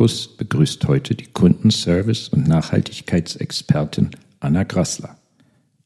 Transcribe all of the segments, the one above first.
Markus begrüßt heute die Kundenservice- und Nachhaltigkeitsexpertin Anna Grassler.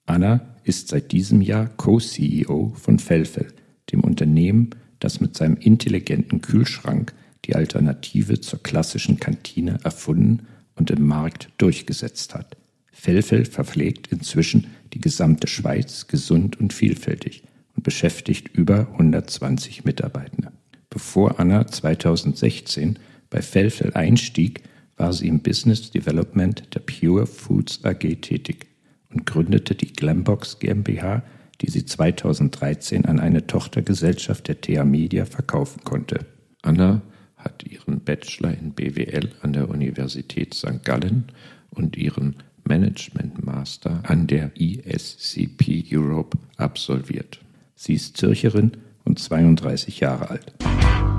Anna ist seit diesem Jahr Co-CEO von Felfel, dem Unternehmen, das mit seinem intelligenten Kühlschrank die Alternative zur klassischen Kantine erfunden und im Markt durchgesetzt hat. Felfel verpflegt inzwischen die gesamte Schweiz gesund und vielfältig und beschäftigt über 120 Mitarbeitende. Bevor Anna 2016 bei Felfel einstieg, war sie im Business Development der Pure Foods AG tätig und gründete die Glambox GmbH, die sie 2013 an eine Tochtergesellschaft der TA Media verkaufen konnte. Anna hat ihren Bachelor in BWL an der Universität St. Gallen und ihren Management Master an der ESCP Europe absolviert. Sie ist Zürcherin und 32 Jahre alt.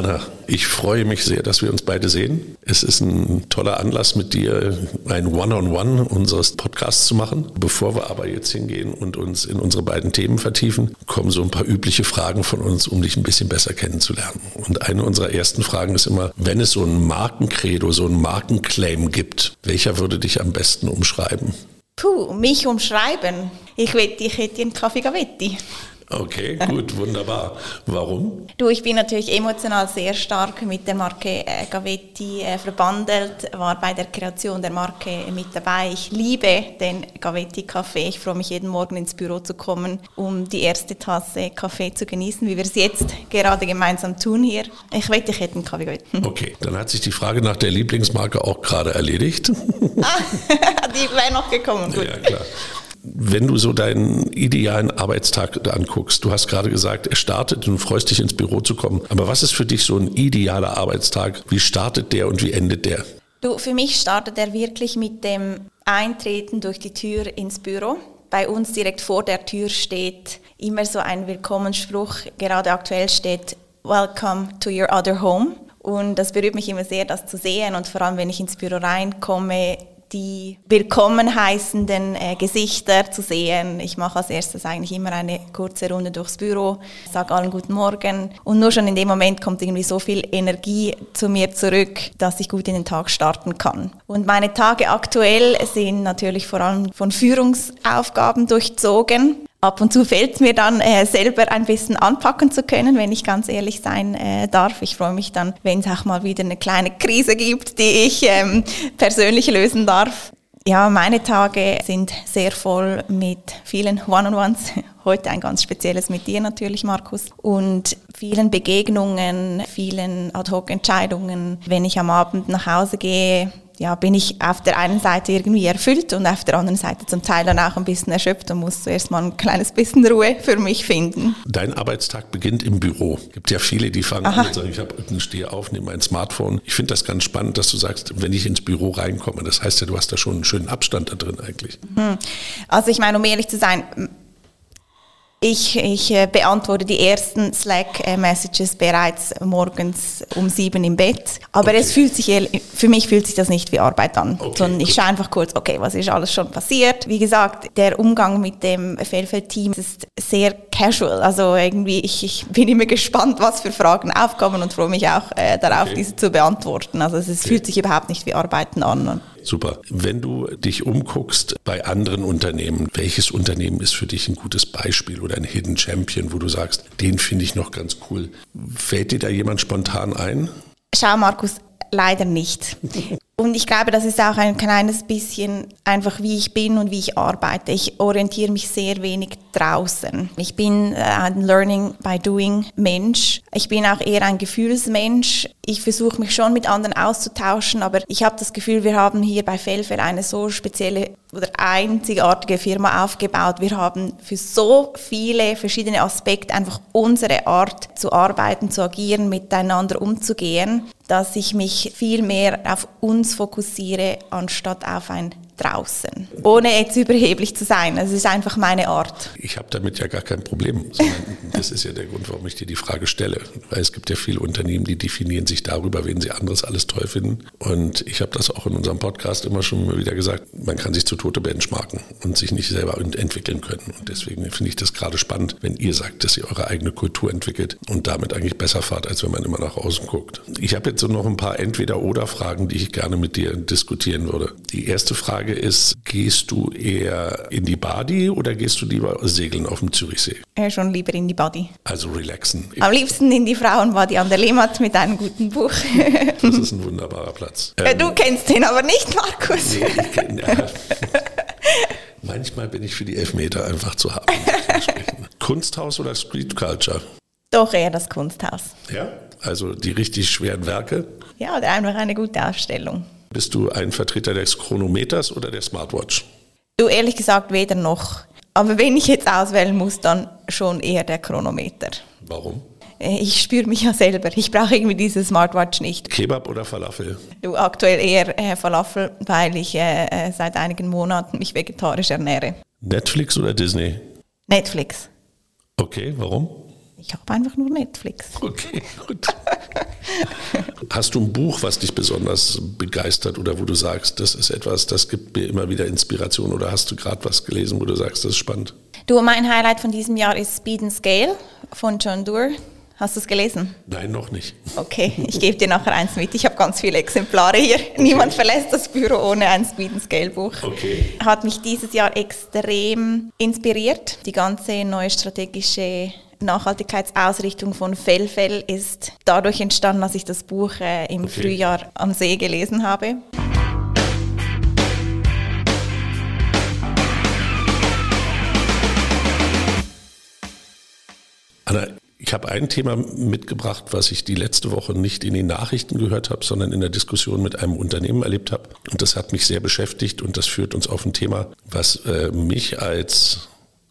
Anna, ich freue mich sehr, dass wir uns beide sehen. Es ist ein toller Anlass, mit dir ein One-on-One -on -One unseres Podcasts zu machen. Bevor wir aber jetzt hingehen und uns in unsere beiden Themen vertiefen, kommen so ein paar übliche Fragen von uns, um dich ein bisschen besser kennenzulernen. Und eine unserer ersten Fragen ist immer, wenn es so ein Markencredo, so ein Markenclaim gibt, welcher würde dich am besten umschreiben? Puh, mich umschreiben. Ich wette, ich hätte einen Kaffee Gavetti. Okay, gut, wunderbar. Warum? Du, ich bin natürlich emotional sehr stark mit der Marke äh, Gavetti äh, verbandelt, war bei der Kreation der Marke mit dabei. Ich liebe den Gavetti Kaffee. Ich freue mich jeden Morgen ins Büro zu kommen, um die erste Tasse Kaffee zu genießen, wie wir es jetzt gerade gemeinsam tun hier. Ich wette, ich hätte einen Kaffee Gavetti. Okay, dann hat sich die Frage nach der Lieblingsmarke auch gerade erledigt. ah, die wäre noch gekommen. Gut. Ja, klar. Wenn du so deinen idealen Arbeitstag anguckst, du hast gerade gesagt, er startet und freust dich ins Büro zu kommen. Aber was ist für dich so ein idealer Arbeitstag? Wie startet der und wie endet der? Du, für mich startet er wirklich mit dem Eintreten durch die Tür ins Büro. Bei uns direkt vor der Tür steht immer so ein Willkommensspruch. Gerade aktuell steht Welcome to your other home. Und das berührt mich immer sehr, das zu sehen. Und vor allem, wenn ich ins Büro reinkomme, die willkommen heißenden äh, Gesichter zu sehen. Ich mache als erstes eigentlich immer eine kurze Runde durchs Büro, sage allen guten Morgen und nur schon in dem Moment kommt irgendwie so viel Energie zu mir zurück, dass ich gut in den Tag starten kann. Und meine Tage aktuell sind natürlich vor allem von Führungsaufgaben durchzogen. Ab und zu fällt mir dann äh, selber ein bisschen anpacken zu können, wenn ich ganz ehrlich sein äh, darf. Ich freue mich dann, wenn es auch mal wieder eine kleine Krise gibt, die ich ähm, persönlich lösen darf. Ja, meine Tage sind sehr voll mit vielen One-on-Ones. Heute ein ganz spezielles mit dir natürlich, Markus. Und vielen Begegnungen, vielen Ad-Hoc-Entscheidungen. Wenn ich am Abend nach Hause gehe, ja, bin ich auf der einen Seite irgendwie erfüllt und auf der anderen Seite zum Teil dann auch ein bisschen erschöpft und muss zuerst mal ein kleines bisschen Ruhe für mich finden. Dein Arbeitstag beginnt im Büro. Es gibt ja viele, die fangen Aha. an und sagen, ich habe stehe auf, nehme mein Smartphone. Ich finde das ganz spannend, dass du sagst, wenn ich ins Büro reinkomme, das heißt ja, du hast da schon einen schönen Abstand da drin eigentlich. Hm. Also ich meine, um ehrlich zu sein, ich, ich äh, beantworte die ersten Slack-Messages bereits morgens um sieben im Bett. Aber okay. es fühlt sich, für mich fühlt sich das nicht wie Arbeit an, okay. sondern ich schaue einfach kurz, okay, was ist alles schon passiert. Wie gesagt, der Umgang mit dem Fehlfeld-Team ist sehr casual. Also irgendwie, ich, ich, bin immer gespannt, was für Fragen aufkommen und freue mich auch äh, darauf, okay. diese zu beantworten. Also es, es fühlt sich überhaupt nicht wie Arbeiten an. Super. Wenn du dich umguckst bei anderen Unternehmen, welches Unternehmen ist für dich ein gutes Beispiel oder ein Hidden Champion, wo du sagst, den finde ich noch ganz cool? Fällt dir da jemand spontan ein? Schau, Markus, leider nicht. Und ich glaube, das ist auch ein kleines bisschen einfach, wie ich bin und wie ich arbeite. Ich orientiere mich sehr wenig draußen. Ich bin äh, ein Learning by Doing Mensch. Ich bin auch eher ein Gefühlsmensch. Ich versuche mich schon mit anderen auszutauschen, aber ich habe das Gefühl, wir haben hier bei Felfer eine so spezielle oder einzigartige Firma aufgebaut. Wir haben für so viele verschiedene Aspekte einfach unsere Art zu arbeiten, zu agieren, miteinander umzugehen, dass ich mich viel mehr auf uns fokussiere, anstatt auf ein draußen, ohne jetzt überheblich zu sein. Also es ist einfach meine Art. Ich habe damit ja gar kein Problem. das ist ja der Grund, warum ich dir die Frage stelle. Weil es gibt ja viele Unternehmen, die definieren sich darüber, wen sie anderes alles toll finden. Und ich habe das auch in unserem Podcast immer schon wieder gesagt, man kann sich zu Tote benchmarken und sich nicht selber entwickeln können. Und deswegen finde ich das gerade spannend, wenn ihr sagt, dass ihr eure eigene Kultur entwickelt und damit eigentlich besser fahrt, als wenn man immer nach außen guckt. Ich habe jetzt so noch ein paar Entweder-Oder-Fragen, die ich gerne mit dir diskutieren würde. Die erste Frage ist, gehst du eher in die Badi oder gehst du lieber segeln auf dem Zürichsee? Ja, schon lieber in die Badi. Also relaxen. Am liebsten in die Frauenbadi an der Lehmat mit einem guten Buch. das ist ein wunderbarer Platz. Ähm, du kennst den aber nicht, Markus. Nee, ich kenne ja. Manchmal bin ich für die Elfmeter einfach zu haben. Kunsthaus oder Street Culture? Doch eher das Kunsthaus. Ja, also die richtig schweren Werke? Ja, oder einfach eine gute Ausstellung. Bist du ein Vertreter des Chronometers oder der Smartwatch? Du, ehrlich gesagt, weder noch. Aber wenn ich jetzt auswählen muss, dann schon eher der Chronometer. Warum? Äh, ich spüre mich ja selber. Ich brauche irgendwie diese Smartwatch nicht. Kebab oder Falafel? Du, aktuell eher äh, Falafel, weil ich äh, äh, seit einigen Monaten mich vegetarisch ernähre. Netflix oder Disney? Netflix. Okay, warum? Ich habe einfach nur Netflix. Okay, gut. Hast du ein Buch, was dich besonders begeistert oder wo du sagst, das ist etwas, das gibt mir immer wieder Inspiration oder hast du gerade was gelesen, wo du sagst, das ist spannend? Du, mein Highlight von diesem Jahr ist Speed and Scale von John Doerr. Hast du es gelesen? Nein, noch nicht. Okay, ich gebe dir nachher eins mit. Ich habe ganz viele Exemplare hier. Okay. Niemand verlässt das Büro ohne ein Speed and Scale Buch. Okay. Hat mich dieses Jahr extrem inspiriert. Die ganze neue strategische Nachhaltigkeitsausrichtung von Fellfell ist dadurch entstanden, dass ich das Buch äh, im okay. Frühjahr am See gelesen habe. Anna, ich habe ein Thema mitgebracht, was ich die letzte Woche nicht in den Nachrichten gehört habe, sondern in der Diskussion mit einem Unternehmen erlebt habe. Und das hat mich sehr beschäftigt und das führt uns auf ein Thema, was äh, mich als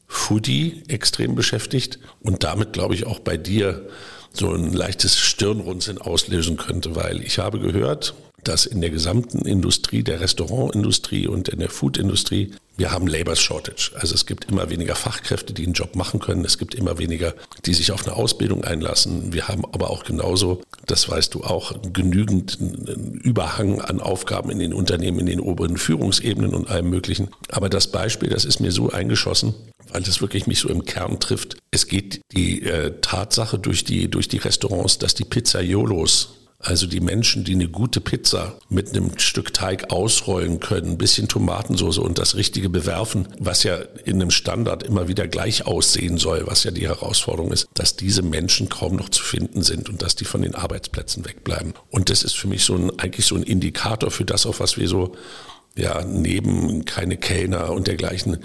Foodie extrem beschäftigt und damit, glaube ich, auch bei dir so ein leichtes Stirnrunzeln auslösen könnte, weil ich habe gehört, dass in der gesamten Industrie, der Restaurantindustrie und in der Foodindustrie, wir haben Labor Shortage. Also es gibt immer weniger Fachkräfte, die einen Job machen können. Es gibt immer weniger, die sich auf eine Ausbildung einlassen. Wir haben aber auch genauso, das weißt du auch, genügend Überhang an Aufgaben in den Unternehmen, in den oberen Führungsebenen und allem Möglichen. Aber das Beispiel, das ist mir so eingeschossen, weil das wirklich mich so im Kern trifft. Es geht die äh, Tatsache durch die, durch die Restaurants, dass die Pizzaiolos also die Menschen, die eine gute Pizza mit einem Stück Teig ausrollen können, ein bisschen Tomatensauce und das Richtige bewerfen, was ja in einem Standard immer wieder gleich aussehen soll, was ja die Herausforderung ist, dass diese Menschen kaum noch zu finden sind und dass die von den Arbeitsplätzen wegbleiben. Und das ist für mich so ein, eigentlich so ein Indikator für das, auf was wir so ja, neben keine Kellner und dergleichen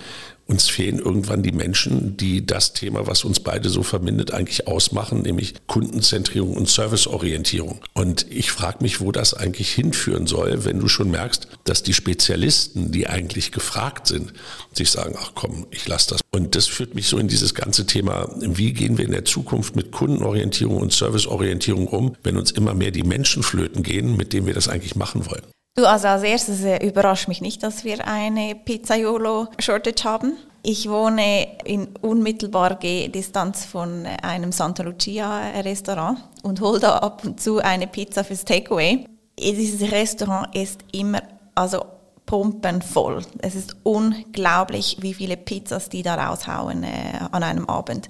uns fehlen irgendwann die Menschen, die das Thema, was uns beide so verbindet, eigentlich ausmachen, nämlich Kundenzentrierung und Serviceorientierung. Und ich frage mich, wo das eigentlich hinführen soll, wenn du schon merkst, dass die Spezialisten, die eigentlich gefragt sind, sich sagen, ach komm, ich lasse das. Und das führt mich so in dieses ganze Thema, wie gehen wir in der Zukunft mit Kundenorientierung und Serviceorientierung um, wenn uns immer mehr die Menschen flöten gehen, mit denen wir das eigentlich machen wollen. Du, also als erstes äh, überrascht mich nicht, dass wir eine Pizzaiolo-Shortage haben. Ich wohne in unmittelbarer Distanz von einem Santa Lucia-Restaurant und hole da ab und zu eine Pizza fürs Takeaway. Dieses Restaurant ist immer also pumpenvoll. Es ist unglaublich, wie viele Pizzas die da raushauen äh, an einem Abend.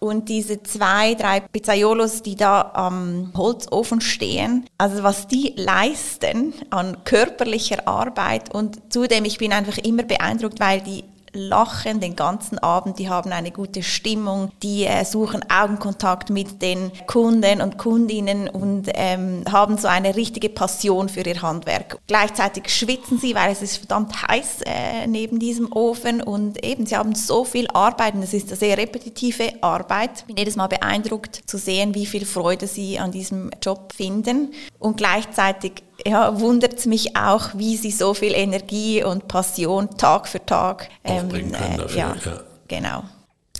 Und diese zwei, drei Pizzaiolos, die da am Holzofen stehen, also was die leisten an körperlicher Arbeit und zudem, ich bin einfach immer beeindruckt, weil die lachen den ganzen Abend, die haben eine gute Stimmung, die äh, suchen Augenkontakt mit den Kunden und Kundinnen und ähm, haben so eine richtige Passion für ihr Handwerk. Gleichzeitig schwitzen sie, weil es ist verdammt heiß äh, neben diesem Ofen und eben, sie haben so viel Arbeit und es ist eine sehr repetitive Arbeit. Ich bin jedes Mal beeindruckt zu sehen, wie viel Freude sie an diesem Job finden und gleichzeitig ja, wundert es mich auch, wie sie so viel Energie und Passion Tag für Tag ähm, aufbringen können. Äh, dafür, ja, ja, genau.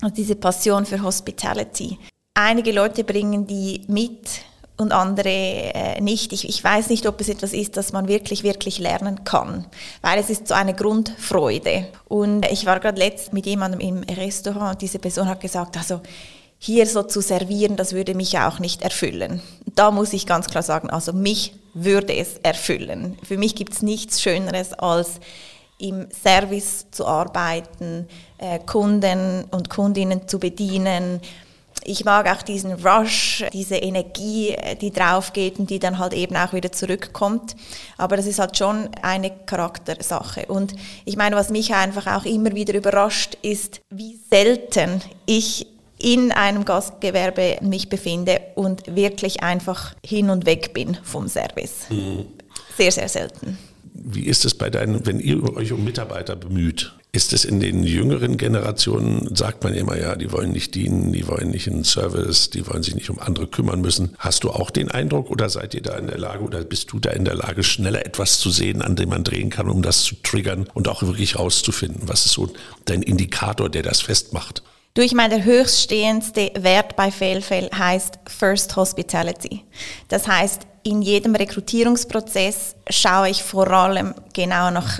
Also diese Passion für Hospitality. Einige Leute bringen die mit und andere äh, nicht. Ich, ich weiß nicht, ob es etwas ist, das man wirklich, wirklich lernen kann, weil es ist so eine Grundfreude. Und ich war gerade letzt mit jemandem im Restaurant und diese Person hat gesagt, also hier so zu servieren, das würde mich auch nicht erfüllen. Da muss ich ganz klar sagen, also mich würde es erfüllen. Für mich gibt es nichts Schöneres als im Service zu arbeiten, äh, Kunden und Kundinnen zu bedienen. Ich mag auch diesen Rush, diese Energie, äh, die draufgeht und die dann halt eben auch wieder zurückkommt. Aber das ist halt schon eine Charaktersache. Und ich meine, was mich einfach auch immer wieder überrascht, ist, wie selten ich in einem Gastgewerbe mich befinde und wirklich einfach hin und weg bin vom Service. Mhm. Sehr, sehr selten. Wie ist es bei deinen, wenn ihr euch um Mitarbeiter bemüht? Ist es in den jüngeren Generationen, sagt man immer, ja, die wollen nicht dienen, die wollen nicht einen Service, die wollen sich nicht um andere kümmern müssen. Hast du auch den Eindruck oder seid ihr da in der Lage oder bist du da in der Lage, schneller etwas zu sehen, an dem man drehen kann, um das zu triggern und auch wirklich rauszufinden? Was ist so dein Indikator, der das festmacht? Du, ich meine, der höchststehendste Wert bei Failfail heißt First Hospitality. Das heißt, in jedem Rekrutierungsprozess schaue ich vor allem genau nach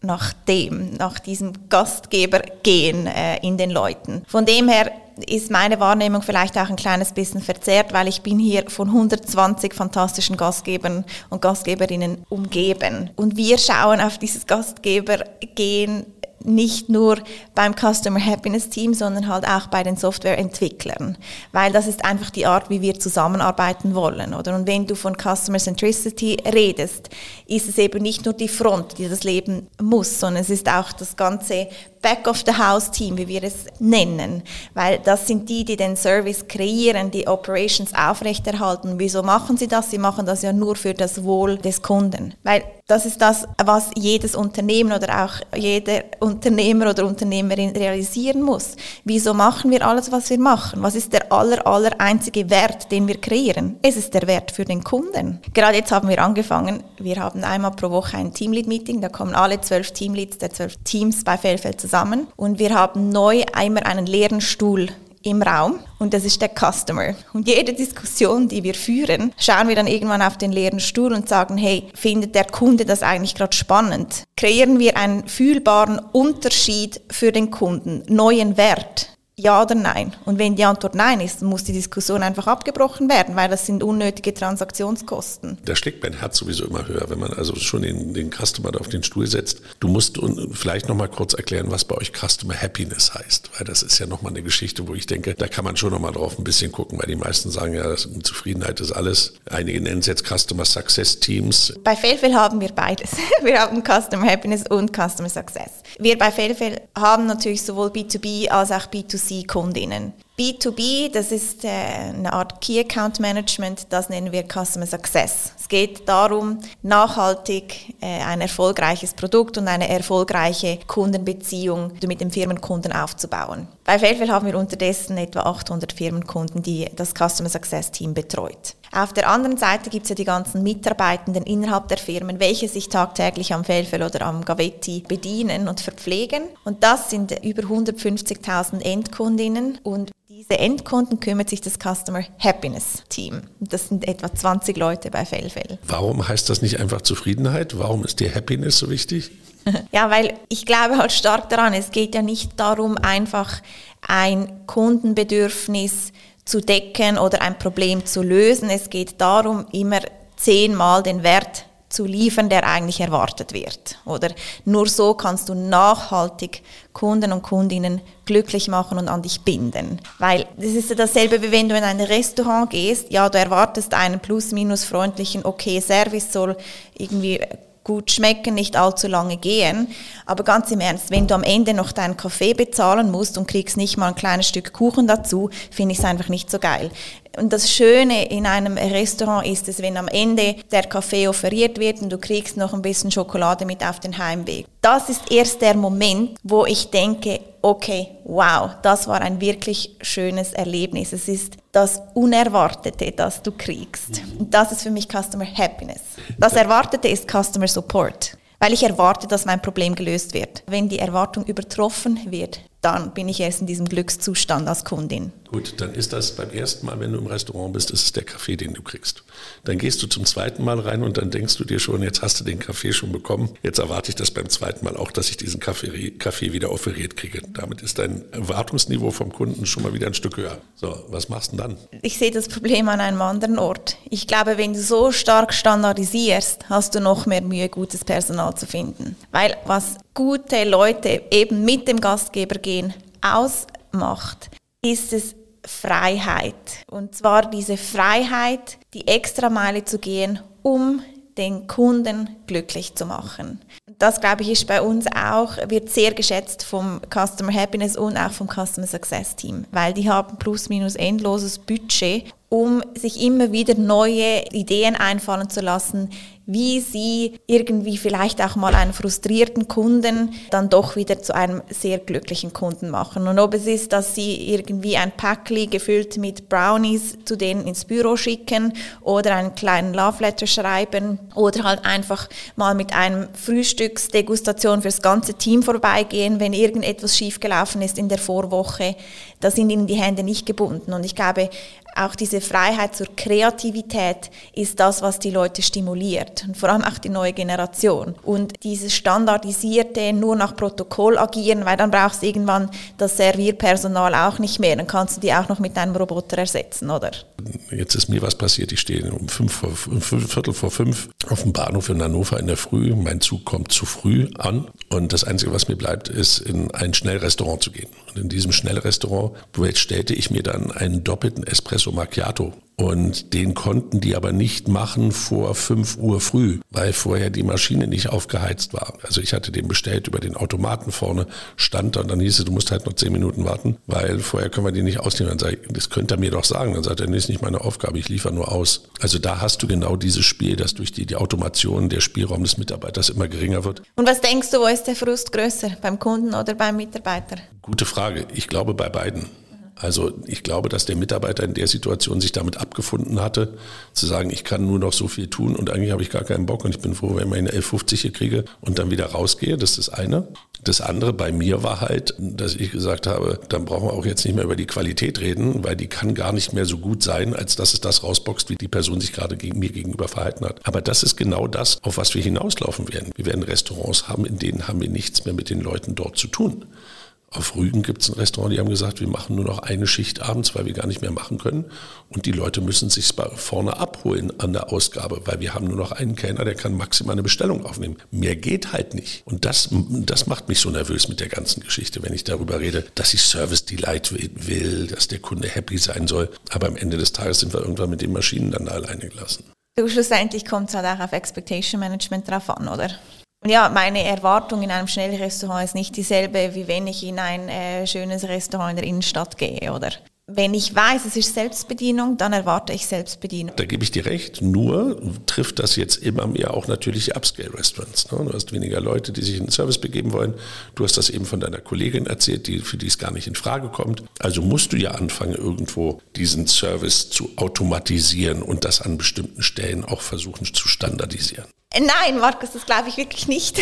nach dem, nach diesem Gastgebergehen äh, in den Leuten. Von dem her ist meine Wahrnehmung vielleicht auch ein kleines bisschen verzerrt, weil ich bin hier von 120 fantastischen Gastgebern und Gastgeberinnen umgeben. Und wir schauen auf dieses Gastgebergehen nicht nur beim Customer Happiness Team, sondern halt auch bei den Softwareentwicklern, weil das ist einfach die Art, wie wir zusammenarbeiten wollen, oder? Und wenn du von Customer Centricity redest, ist es eben nicht nur die Front, die das Leben muss, sondern es ist auch das ganze Back-of-the-House-Team, wie wir es nennen, weil das sind die, die den Service kreieren, die Operations aufrechterhalten. Wieso machen sie das? Sie machen das ja nur für das Wohl des Kunden, weil das ist das, was jedes Unternehmen oder auch jeder Unternehmer oder Unternehmerin realisieren muss. Wieso machen wir alles, was wir machen? Was ist der aller, aller einzige Wert, den wir kreieren? Es ist der Wert für den Kunden. Gerade jetzt haben wir angefangen, wir haben einmal pro Woche ein Teamlead-Meeting, da kommen alle zwölf Teamleads der zwölf Teams bei Fellfeld zusammen zusammen und wir haben neu einmal einen leeren Stuhl im Raum und das ist der Customer. Und jede Diskussion, die wir führen, schauen wir dann irgendwann auf den leeren Stuhl und sagen, hey, findet der Kunde das eigentlich gerade spannend? Kreieren wir einen fühlbaren Unterschied für den Kunden, neuen Wert? Ja oder nein? Und wenn die Antwort nein ist, muss die Diskussion einfach abgebrochen werden, weil das sind unnötige Transaktionskosten. Da schlägt mein Herz sowieso immer höher, wenn man also schon den, den Customer da auf den Stuhl setzt. Du musst vielleicht noch mal kurz erklären, was bei euch Customer Happiness heißt, weil das ist ja noch mal eine Geschichte, wo ich denke, da kann man schon noch mal drauf ein bisschen gucken, weil die meisten sagen ja, Zufriedenheit ist alles. Einige nennen es jetzt Customer Success Teams. Bei Failfail haben wir beides. Wir haben Customer Happiness und Customer Success. Wir bei Failfail haben natürlich sowohl B2B als auch B2C B2C-Kundinnen. B2B, das ist äh, eine Art Key Account Management, das nennen wir Customer Success. Es geht darum, nachhaltig äh, ein erfolgreiches Produkt und eine erfolgreiche Kundenbeziehung mit dem Firmenkunden aufzubauen. Bei Fairfield haben wir unterdessen etwa 800 Firmenkunden, die das Customer Success Team betreut. Auf der anderen Seite gibt es ja die ganzen Mitarbeitenden innerhalb der Firmen, welche sich tagtäglich am Felfel oder am Gavetti bedienen und verpflegen. Und das sind über 150.000 Endkundinnen und diese Endkunden kümmert sich das Customer Happiness Team. Das sind etwa 20 Leute bei Fellfell. Warum heißt das nicht einfach Zufriedenheit? Warum ist dir Happiness so wichtig? Ja, weil ich glaube halt stark daran, es geht ja nicht darum, einfach ein Kundenbedürfnis zu decken oder ein Problem zu lösen. Es geht darum, immer zehnmal den Wert zu liefern, der eigentlich erwartet wird. Oder nur so kannst du nachhaltig Kunden und Kundinnen glücklich machen und an dich binden. Weil das ist ja dasselbe, wie wenn du in ein Restaurant gehst. Ja, du erwartest einen plus-minus freundlichen, okay Service soll irgendwie gut schmecken, nicht allzu lange gehen. Aber ganz im Ernst, wenn du am Ende noch deinen Kaffee bezahlen musst und kriegst nicht mal ein kleines Stück Kuchen dazu, finde ich es einfach nicht so geil. Und das Schöne in einem Restaurant ist es, wenn am Ende der Kaffee offeriert wird und du kriegst noch ein bisschen Schokolade mit auf den Heimweg. Das ist erst der Moment, wo ich denke, okay, wow, das war ein wirklich schönes Erlebnis. Es ist das Unerwartete, das du kriegst. Und das ist für mich Customer Happiness. Das Erwartete ist Customer Support weil ich erwarte, dass mein Problem gelöst wird. Wenn die Erwartung übertroffen wird, dann bin ich erst in diesem Glückszustand als Kundin. Gut, dann ist das beim ersten Mal, wenn du im Restaurant bist, ist es der Kaffee, den du kriegst. Dann gehst du zum zweiten Mal rein und dann denkst du dir schon, jetzt hast du den Kaffee schon bekommen. Jetzt erwarte ich das beim zweiten Mal auch, dass ich diesen Kaffee, Kaffee wieder offeriert kriege. Damit ist dein Erwartungsniveau vom Kunden schon mal wieder ein Stück höher. So, was machst du dann? Ich sehe das Problem an einem anderen Ort. Ich glaube, wenn du so stark standardisierst, hast du noch mehr Mühe, gutes Personal zu finden. Weil was gute Leute eben mit dem Gastgeber gehen ausmacht, ist es Freiheit. Und zwar diese Freiheit, die extra Meile zu gehen, um den Kunden glücklich zu machen. Das, glaube ich, ist bei uns auch, wird sehr geschätzt vom Customer Happiness und auch vom Customer Success Team, weil die haben plus minus endloses Budget, um sich immer wieder neue Ideen einfallen zu lassen, wie sie irgendwie vielleicht auch mal einen frustrierten Kunden dann doch wieder zu einem sehr glücklichen Kunden machen. Und ob es ist, dass sie irgendwie ein Packli gefüllt mit Brownies zu denen ins Büro schicken oder einen kleinen Love Letter schreiben oder halt einfach mal mit einem Frühstücksdegustation fürs ganze Team vorbeigehen, wenn irgendetwas schiefgelaufen ist in der Vorwoche, da sind ihnen die Hände nicht gebunden. Und ich glaube, auch diese Freiheit zur Kreativität ist das, was die Leute stimuliert und vor allem auch die neue Generation. Und dieses standardisierte, nur nach Protokoll agieren, weil dann brauchst du irgendwann das Servierpersonal auch nicht mehr, dann kannst du die auch noch mit einem Roboter ersetzen, oder? Jetzt ist mir was passiert, ich stehe um fünf vor, um Viertel vor fünf auf dem Bahnhof in Hannover in der Früh, mein Zug kommt zu früh an und das Einzige, was mir bleibt, ist in ein Schnellrestaurant zu gehen. Und in diesem Schnellrestaurant bestellte ich mir dann einen doppelten Espresso Macchiato. Und den konnten die aber nicht machen vor 5 Uhr früh, weil vorher die Maschine nicht aufgeheizt war. Also ich hatte den bestellt über den Automaten vorne, stand da und dann hieß es, du musst halt noch 10 Minuten warten, weil vorher können wir die nicht ausnehmen. Dann sage ich, das könnte er mir doch sagen. Dann sagt er, nee, ist nicht meine Aufgabe, ich liefere nur aus. Also da hast du genau dieses Spiel, dass durch die, die Automation der Spielraum des Mitarbeiters immer geringer wird. Und was denkst du, wo ist der Frust größer, beim Kunden oder beim Mitarbeiter? Gute Frage. Ich glaube bei beiden. Also ich glaube, dass der Mitarbeiter in der Situation sich damit abgefunden hatte, zu sagen, ich kann nur noch so viel tun und eigentlich habe ich gar keinen Bock und ich bin froh, wenn ich meine 11,50 hier kriege und dann wieder rausgehe. Das ist das eine. Das andere bei mir war halt, dass ich gesagt habe, dann brauchen wir auch jetzt nicht mehr über die Qualität reden, weil die kann gar nicht mehr so gut sein, als dass es das rausboxt, wie die Person sich gerade gegen mir gegenüber verhalten hat. Aber das ist genau das, auf was wir hinauslaufen werden. Wir werden Restaurants haben, in denen haben wir nichts mehr mit den Leuten dort zu tun. Auf Rügen gibt es ein Restaurant, die haben gesagt, wir machen nur noch eine Schicht abends, weil wir gar nicht mehr machen können. Und die Leute müssen sich vorne abholen an der Ausgabe, weil wir haben nur noch einen Kellner, der kann maximal eine Bestellung aufnehmen. Mehr geht halt nicht. Und das, das macht mich so nervös mit der ganzen Geschichte, wenn ich darüber rede, dass ich Service Delight will, dass der Kunde happy sein soll. Aber am Ende des Tages sind wir irgendwann mit den Maschinen dann alleine gelassen. Du, schlussendlich kommt es halt auch auf Expectation Management drauf an, oder? Und ja, meine Erwartung in einem Schnellrestaurant ist nicht dieselbe, wie wenn ich in ein äh, schönes Restaurant in der Innenstadt gehe, oder? Wenn ich weiß, es ist Selbstbedienung, dann erwarte ich Selbstbedienung. Da gebe ich dir recht. Nur trifft das jetzt immer mehr auch natürlich Upscale-Restaurants. Ne? Du hast weniger Leute, die sich in den Service begeben wollen. Du hast das eben von deiner Kollegin erzählt, die, für die es gar nicht in Frage kommt. Also musst du ja anfangen, irgendwo diesen Service zu automatisieren und das an bestimmten Stellen auch versuchen zu standardisieren. Nein, Markus, das glaube ich wirklich nicht.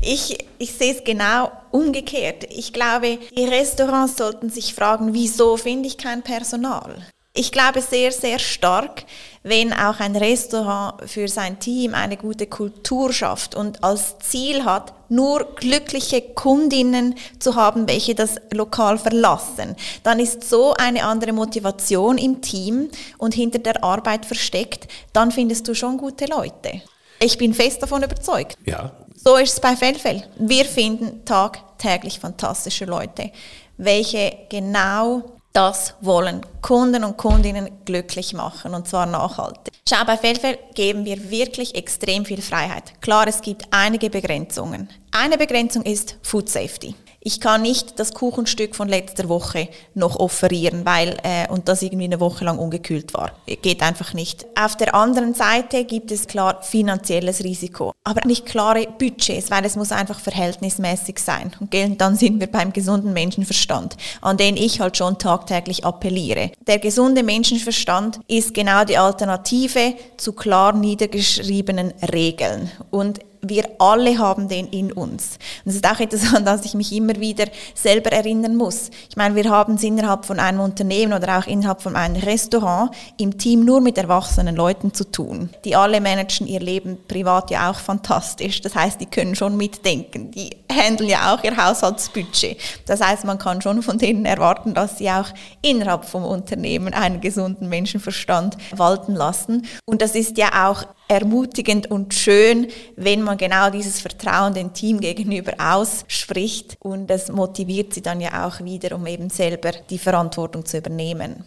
Ich, ich sehe es genau umgekehrt. Ich glaube, die Restaurants sollten sich fragen, wieso finde ich kein Personal? Ich glaube sehr, sehr stark, wenn auch ein Restaurant für sein Team eine gute Kultur schafft und als Ziel hat, nur glückliche Kundinnen zu haben, welche das Lokal verlassen, dann ist so eine andere Motivation im Team und hinter der Arbeit versteckt, dann findest du schon gute Leute. Ich bin fest davon überzeugt. Ja. So ist es bei Fellfell. Wir finden tagtäglich fantastische Leute, welche genau das wollen, Kunden und Kundinnen glücklich machen und zwar nachhaltig. Schau, bei Fellfell geben wir wirklich extrem viel Freiheit. Klar, es gibt einige Begrenzungen. Eine Begrenzung ist Food Safety. Ich kann nicht das Kuchenstück von letzter Woche noch offerieren, weil äh, und das irgendwie eine Woche lang ungekühlt war. Geht einfach nicht. Auf der anderen Seite gibt es klar finanzielles Risiko, aber nicht klare Budgets, weil es muss einfach verhältnismäßig sein. Und dann sind wir beim gesunden Menschenverstand, an den ich halt schon tagtäglich appelliere. Der gesunde Menschenverstand ist genau die Alternative zu klar niedergeschriebenen Regeln und wir alle haben den in uns. Und das ist auch etwas, an das ich mich immer wieder selber erinnern muss. Ich meine, wir haben es innerhalb von einem Unternehmen oder auch innerhalb von einem Restaurant im Team nur mit erwachsenen Leuten zu tun. Die alle managen ihr Leben privat ja auch fantastisch. Das heißt, die können schon mitdenken. Die handeln ja auch ihr Haushaltsbudget. Das heißt, man kann schon von denen erwarten, dass sie auch innerhalb vom Unternehmen einen gesunden Menschenverstand walten lassen. Und das ist ja auch ermutigend und schön, wenn man genau dieses Vertrauen dem Team gegenüber ausspricht und das motiviert sie dann ja auch wieder, um eben selber die Verantwortung zu übernehmen.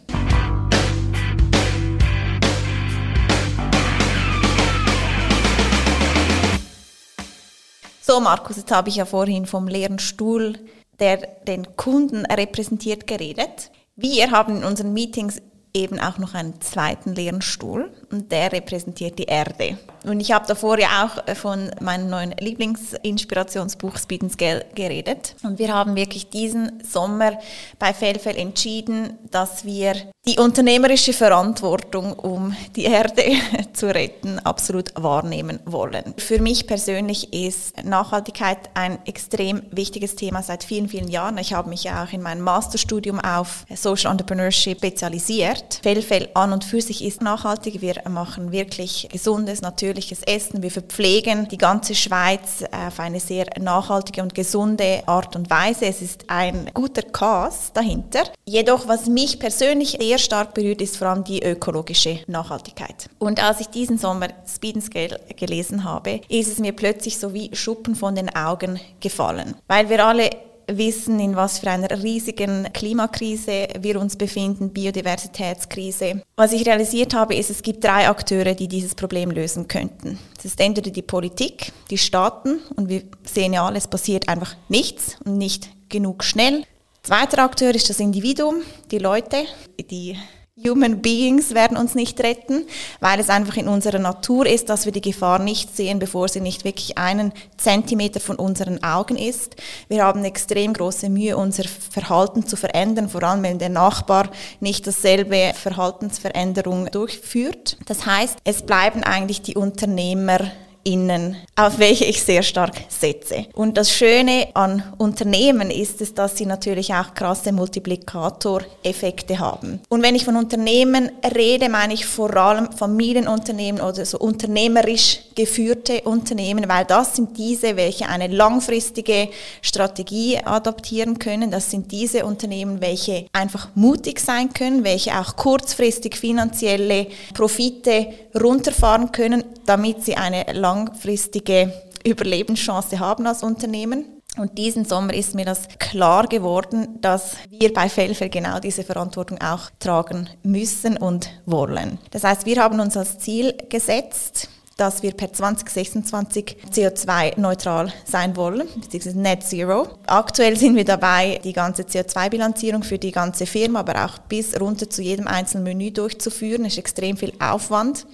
So, Markus, jetzt habe ich ja vorhin vom leeren Stuhl, der den Kunden repräsentiert, geredet. Wir haben in unseren Meetings eben auch noch einen zweiten leeren Stuhl und der repräsentiert die Erde. Und ich habe davor ja auch äh, von meinem neuen Lieblingsinspirationsbuch Speed and Scale geredet. Und wir haben wirklich diesen Sommer bei Fellfell entschieden, dass wir die unternehmerische Verantwortung, um die Erde zu retten, absolut wahrnehmen wollen. Für mich persönlich ist Nachhaltigkeit ein extrem wichtiges Thema seit vielen, vielen Jahren. Ich habe mich ja auch in meinem Masterstudium auf Social Entrepreneurship spezialisiert. Fellfell an und für sich ist nachhaltig. Wir machen wirklich gesundes, natürliches Essen. Wir verpflegen die ganze Schweiz auf eine sehr nachhaltige und gesunde Art und Weise. Es ist ein guter Cast dahinter. Jedoch, was mich persönlich sehr stark berührt, ist vor allem die ökologische Nachhaltigkeit. Und als ich diesen Sommer Speed Scale gelesen habe, ist es mir plötzlich so wie Schuppen von den Augen gefallen. Weil wir alle wissen, in was für einer riesigen Klimakrise wir uns befinden, Biodiversitätskrise. Was ich realisiert habe, ist, es gibt drei Akteure, die dieses Problem lösen könnten. Das ist entweder die Politik, die Staaten, und wir sehen ja alle, es passiert einfach nichts und nicht genug schnell. Zweiter Akteur ist das Individuum, die Leute, die Human Beings werden uns nicht retten, weil es einfach in unserer Natur ist, dass wir die Gefahr nicht sehen, bevor sie nicht wirklich einen Zentimeter von unseren Augen ist. Wir haben extrem große Mühe, unser Verhalten zu verändern, vor allem wenn der Nachbar nicht dasselbe Verhaltensveränderung durchführt. Das heißt, es bleiben eigentlich die Unternehmer innen, auf welche ich sehr stark setze. Und das Schöne an Unternehmen ist es, dass sie natürlich auch krasse Multiplikatoreffekte haben. Und wenn ich von Unternehmen rede, meine ich vor allem Familienunternehmen oder so unternehmerisch geführte Unternehmen, weil das sind diese, welche eine langfristige Strategie adaptieren können. Das sind diese Unternehmen, welche einfach mutig sein können, welche auch kurzfristig finanzielle Profite runterfahren können, damit sie eine langfristige Überlebenschance haben als Unternehmen. Und diesen Sommer ist mir das klar geworden, dass wir bei Fellfell genau diese Verantwortung auch tragen müssen und wollen. Das heißt, wir haben uns als Ziel gesetzt, dass wir per 2026 CO2-neutral sein wollen, beziehungsweise Net Zero. Aktuell sind wir dabei, die ganze CO2-Bilanzierung für die ganze Firma, aber auch bis runter zu jedem einzelnen Menü durchzuführen. Das ist extrem viel Aufwand.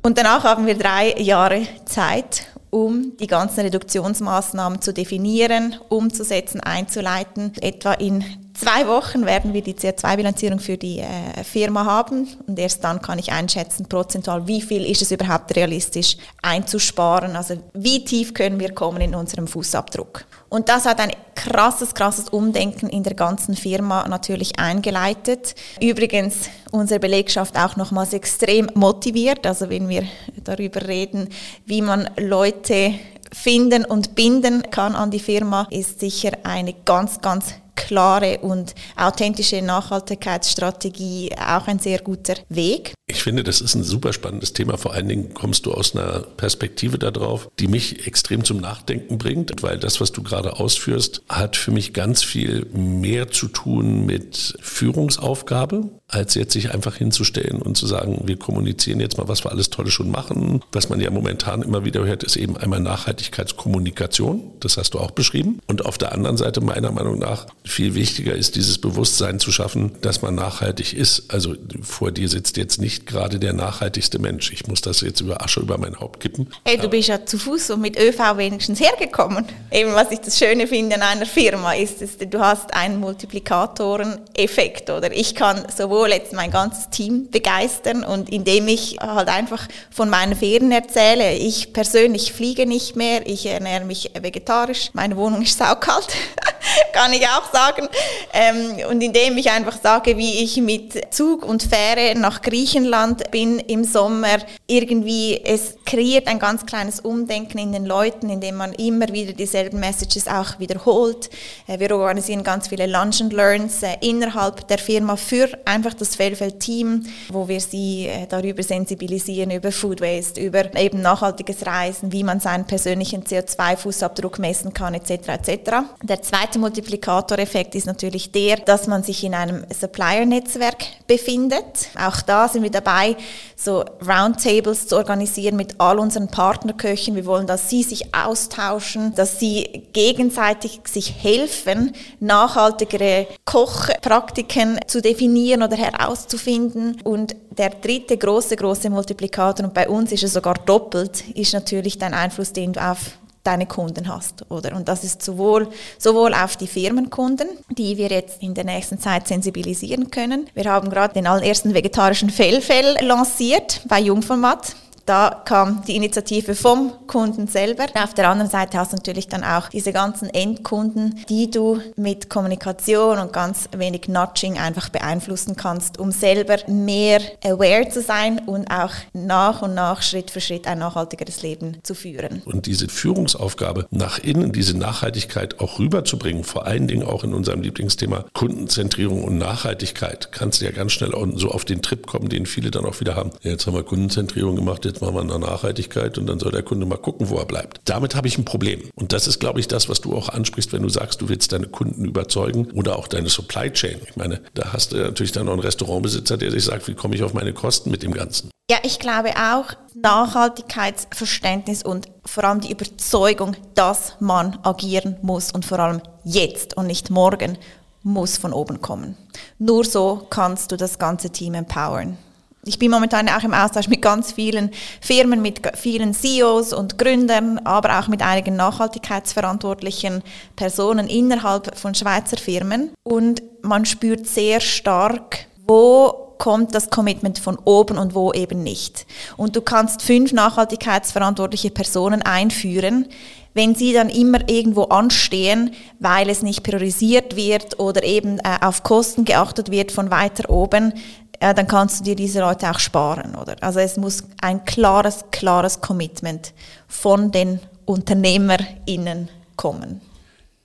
Und danach haben wir drei Jahre Zeit, um die ganzen Reduktionsmaßnahmen zu definieren, umzusetzen, einzuleiten. Etwa in zwei Wochen werden wir die CO2-Bilanzierung für die äh, Firma haben und erst dann kann ich einschätzen, prozentual, wie viel ist es überhaupt realistisch einzusparen, also wie tief können wir kommen in unserem Fußabdruck. Und das hat ein krasses, krasses Umdenken in der ganzen Firma natürlich eingeleitet. Übrigens unsere Belegschaft auch nochmals extrem motiviert, also wenn wir darüber reden, wie man Leute finden und binden kann an die Firma, ist sicher eine ganz, ganz klare und authentische Nachhaltigkeitsstrategie auch ein sehr guter Weg. Ich finde, das ist ein super spannendes Thema. Vor allen Dingen kommst du aus einer Perspektive darauf, die mich extrem zum Nachdenken bringt, weil das, was du gerade ausführst, hat für mich ganz viel mehr zu tun mit Führungsaufgabe, als jetzt sich einfach hinzustellen und zu sagen, wir kommunizieren jetzt mal, was wir alles Tolle schon machen. Was man ja momentan immer wieder hört, ist eben einmal Nachhaltigkeitskommunikation. Das hast du auch beschrieben. Und auf der anderen Seite meiner Meinung nach Viel wichtiger ist dieses Bewusstsein zu schaffen, dass man nachhaltig ist. Also vor dir sitzt jetzt nicht gerade der nachhaltigste Mensch. Ich muss das jetzt über Asche über mein Haupt kippen. Hey, du bist ja zu Fuß und mit ÖV wenigstens hergekommen. Eben, was ich das Schöne finde an einer Firma ist, dass du hast einen Multiplikatoren-Effekt, oder? Ich kann sowohl jetzt mein ganzes Team begeistern und indem ich halt einfach von meinen Ferien erzähle. Ich persönlich fliege nicht mehr, ich ernähre mich vegetarisch. Meine Wohnung ist saukalt, kann ich auch sagen. Ähm, und indem ich einfach sage, wie ich mit Zug und Fähre nach Griechenland bin im Sommer, irgendwie, es kreiert ein ganz kleines Umdenken in den Leuten, indem man immer wieder dieselben Messages auch wiederholt. Äh, wir organisieren ganz viele Lunch and Learns äh, innerhalb der Firma für einfach das Fellfeld-Team, wo wir sie äh, darüber sensibilisieren, über Food Waste, über eben nachhaltiges Reisen, wie man seinen persönlichen CO2-Fußabdruck messen kann, etc. etc. Der zweite Multiplikatoreffekt ist natürlich der, dass man sich in einem Supplier-Netzwerk befindet. Auch da sind wir dabei, so Roundtables zu organisieren mit all unseren Partnerköchen. Wir wollen, dass sie sich austauschen, dass sie gegenseitig sich helfen, nachhaltigere Kochpraktiken zu definieren oder herauszufinden. Und der dritte große, große Multiplikator, und bei uns ist es sogar doppelt, ist natürlich dein Einfluss, den du auf deine Kunden hast, oder? Und das ist sowohl, sowohl auf die Firmenkunden, die wir jetzt in der nächsten Zeit sensibilisieren können. Wir haben gerade den allerersten vegetarischen Fellfell lanciert bei Jungformat. Da kam die Initiative vom Kunden selber. Auf der anderen Seite hast du natürlich dann auch diese ganzen Endkunden, die du mit Kommunikation und ganz wenig Nudging einfach beeinflussen kannst, um selber mehr aware zu sein und auch nach und nach Schritt für Schritt ein nachhaltigeres Leben zu führen. Und diese Führungsaufgabe nach innen, diese Nachhaltigkeit auch rüberzubringen, vor allen Dingen auch in unserem Lieblingsthema Kundenzentrierung und Nachhaltigkeit, kannst du ja ganz schnell so auf den Trip kommen, den viele dann auch wieder haben. Jetzt haben wir Kundenzentrierung gemacht, jetzt machen wir eine Nachhaltigkeit und dann soll der Kunde mal gucken, wo er bleibt. Damit habe ich ein Problem. Und das ist, glaube ich, das, was du auch ansprichst, wenn du sagst, du willst deine Kunden überzeugen oder auch deine Supply Chain. Ich meine, da hast du natürlich dann noch einen Restaurantbesitzer, der sich sagt, wie komme ich auf meine Kosten mit dem Ganzen? Ja, ich glaube auch Nachhaltigkeitsverständnis und vor allem die Überzeugung, dass man agieren muss und vor allem jetzt und nicht morgen muss von oben kommen. Nur so kannst du das ganze Team empowern ich bin momentan auch im Austausch mit ganz vielen Firmen, mit vielen CEOs und Gründern, aber auch mit einigen nachhaltigkeitsverantwortlichen Personen innerhalb von Schweizer Firmen. Und man spürt sehr stark, wo kommt das Commitment von oben und wo eben nicht. Und du kannst fünf nachhaltigkeitsverantwortliche Personen einführen, wenn sie dann immer irgendwo anstehen, weil es nicht priorisiert wird oder eben äh, auf Kosten geachtet wird von weiter oben, äh, dann kannst du dir diese Leute auch sparen, oder? Also es muss ein klares, klares Commitment von den UnternehmerInnen kommen.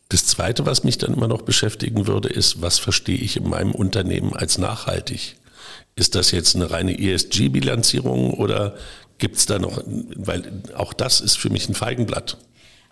Das Zweite, was mich dann immer noch beschäftigen würde, ist, was verstehe ich in meinem Unternehmen als nachhaltig? Ist das jetzt eine reine ESG-Bilanzierung oder gibt es da noch, weil auch das ist für mich ein Feigenblatt.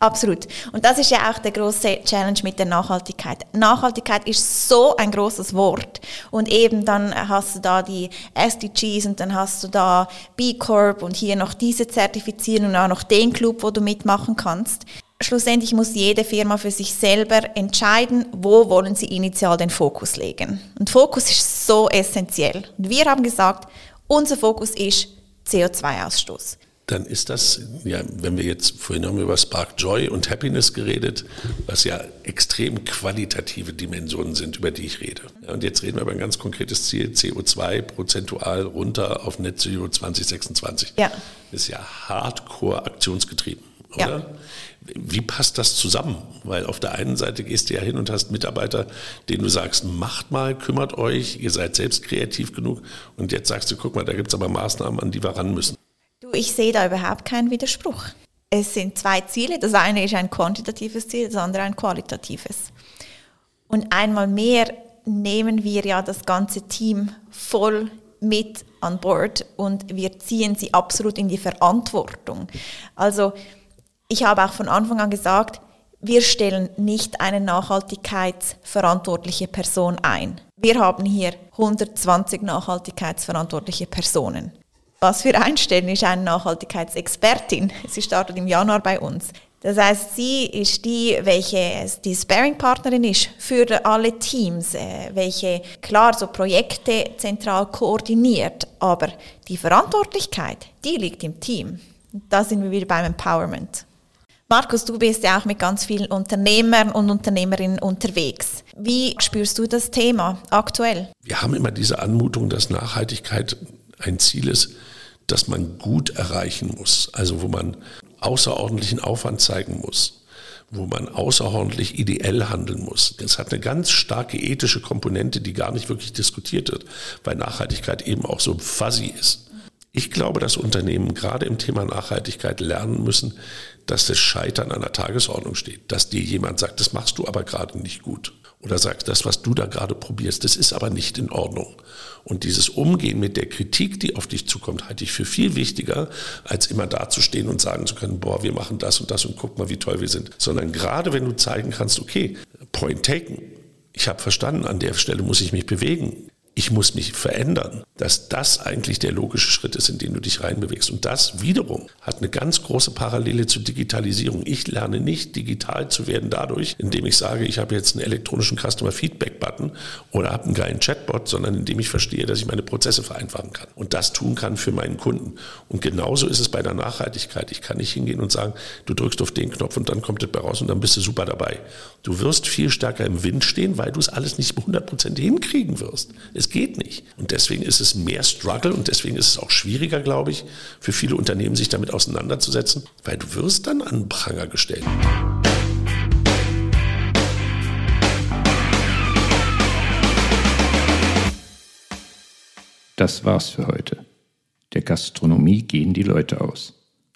Absolut. Und das ist ja auch der große Challenge mit der Nachhaltigkeit. Nachhaltigkeit ist so ein großes Wort. Und eben dann hast du da die SDGs und dann hast du da B Corp und hier noch diese Zertifizierung und auch noch den Club, wo du mitmachen kannst. Schlussendlich muss jede Firma für sich selber entscheiden, wo wollen sie initial den Fokus legen. Und Fokus ist so essentiell. Und wir haben gesagt, unser Fokus ist CO2-Ausstoß dann ist das, ja, wenn wir jetzt, vorhin haben wir über Spark Joy und Happiness geredet, was ja extrem qualitative Dimensionen sind, über die ich rede. Ja, und jetzt reden wir über ein ganz konkretes Ziel, CO2 prozentual runter auf Net Zero 2026. Ja. Das ist ja hardcore aktionsgetrieben, oder? Ja. Wie passt das zusammen? Weil auf der einen Seite gehst du ja hin und hast Mitarbeiter, denen du sagst, macht mal, kümmert euch, ihr seid selbst kreativ genug. Und jetzt sagst du, guck mal, da gibt es aber Maßnahmen, an die wir ran müssen. Du, ich sehe da überhaupt keinen Widerspruch. Es sind zwei Ziele. Das eine ist ein quantitatives Ziel, das andere ein qualitatives. Und einmal mehr nehmen wir ja das ganze Team voll mit an Bord und wir ziehen sie absolut in die Verantwortung. Also ich habe auch von Anfang an gesagt, wir stellen nicht eine nachhaltigkeitsverantwortliche Person ein. Wir haben hier 120 nachhaltigkeitsverantwortliche Personen. Was wir einstellen, ist eine Nachhaltigkeitsexpertin. Sie startet im Januar bei uns. Das heißt, sie ist die, welche die Sparing-Partnerin ist für alle Teams, äh, welche klar so Projekte zentral koordiniert, aber die Verantwortlichkeit, die liegt im Team. Da sind wir wieder beim Empowerment. Markus, du bist ja auch mit ganz vielen Unternehmern und Unternehmerinnen unterwegs. Wie spürst du das Thema aktuell? Wir haben immer diese Anmutung, dass Nachhaltigkeit ein Ziel ist, das man gut erreichen muss. Also wo man außerordentlichen Aufwand zeigen muss wo man außerordentlich ideell handeln muss. Das hat eine ganz starke ethische Komponente, die gar nicht wirklich diskutiert wird, weil Nachhaltigkeit eben auch so fuzzy ist. Ich glaube, dass Unternehmen gerade im Thema Nachhaltigkeit lernen müssen, dass das Scheitern an der Tagesordnung steht, dass dir jemand sagt, das machst du aber gerade nicht gut. Oder sagt, das, was du da gerade probierst, das ist aber nicht in Ordnung. Und dieses Umgehen mit der Kritik, die auf dich zukommt, halte ich für viel wichtiger, als immer dazustehen und sagen zu können, boah, wir machen das und das und guck mal, wie toll wir sind. Sondern gerade wenn du zeigen kannst, okay, point taken. Ich habe verstanden, an der Stelle muss ich mich bewegen ich muss mich verändern, dass das eigentlich der logische Schritt ist, in den du dich reinbewegst. Und das wiederum hat eine ganz große Parallele zur Digitalisierung. Ich lerne nicht digital zu werden dadurch, indem ich sage, ich habe jetzt einen elektronischen Customer Feedback Button oder habe einen geilen Chatbot, sondern indem ich verstehe, dass ich meine Prozesse vereinfachen kann und das tun kann für meinen Kunden. Und genauso ist es bei der Nachhaltigkeit. Ich kann nicht hingehen und sagen, du drückst auf den Knopf und dann kommt das bei raus und dann bist du super dabei. Du wirst viel stärker im Wind stehen, weil du es alles nicht 100% hinkriegen wirst. Es es geht nicht. Und deswegen ist es mehr Struggle und deswegen ist es auch schwieriger, glaube ich, für viele Unternehmen, sich damit auseinanderzusetzen, weil du wirst dann an Pranger gestellt. Das war's für heute. Der Gastronomie gehen die Leute aus.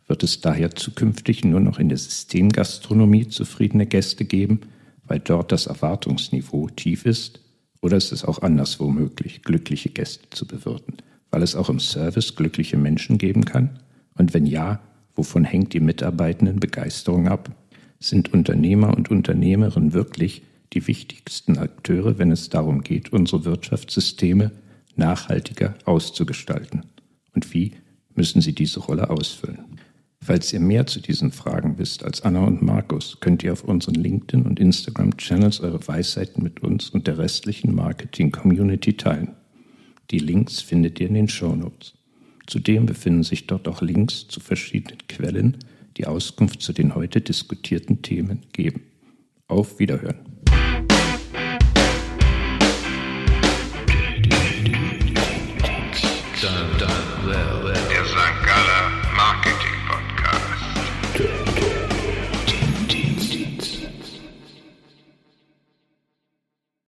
Wird es daher zukünftig nur noch in der Systemgastronomie zufriedene Gäste geben, weil dort das Erwartungsniveau tief ist? Oder ist es auch anderswo möglich, glückliche Gäste zu bewirten, weil es auch im Service glückliche Menschen geben kann? Und wenn ja, wovon hängt die Mitarbeitenden Begeisterung ab? Sind Unternehmer und Unternehmerinnen wirklich die wichtigsten Akteure, wenn es darum geht, unsere Wirtschaftssysteme nachhaltiger auszugestalten? Und wie müssen sie diese Rolle ausfüllen? Falls ihr mehr zu diesen Fragen wisst als Anna und Markus, könnt ihr auf unseren LinkedIn- und Instagram-Channels eure Weisheiten mit uns und der restlichen Marketing-Community teilen. Die Links findet ihr in den Show Notes. Zudem befinden sich dort auch Links zu verschiedenen Quellen, die Auskunft zu den heute diskutierten Themen geben. Auf Wiederhören.